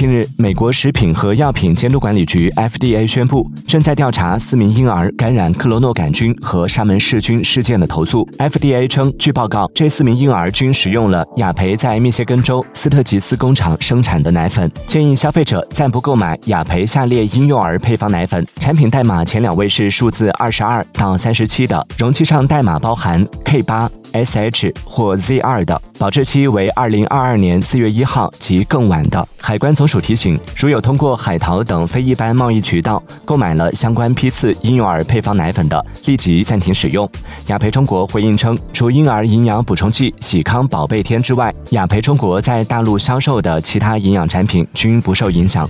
近日，美国食品和药品监督管理局 FDA 宣布，正在调查四名婴儿感染克罗诺杆菌和沙门氏菌事件的投诉。FDA 称，据报告，这四名婴儿均使用了雅培在密歇根州斯特吉斯工厂生产的奶粉，建议消费者暂不购买雅培下列婴幼儿配方奶粉。产品代码前两位是数字二十二到三十七的，容器上代码包含 K 八。Sh 或 z 二的保质期为二零二二年四月一号及更晚的。海关总署提醒，如有通过海淘等非一般贸易渠道购买了相关批次婴幼儿配方奶粉的，立即暂停使用。雅培中国回应称，除婴儿营养补充剂喜康宝贝天之外，雅培中国在大陆销售的其他营养产品均不受影响。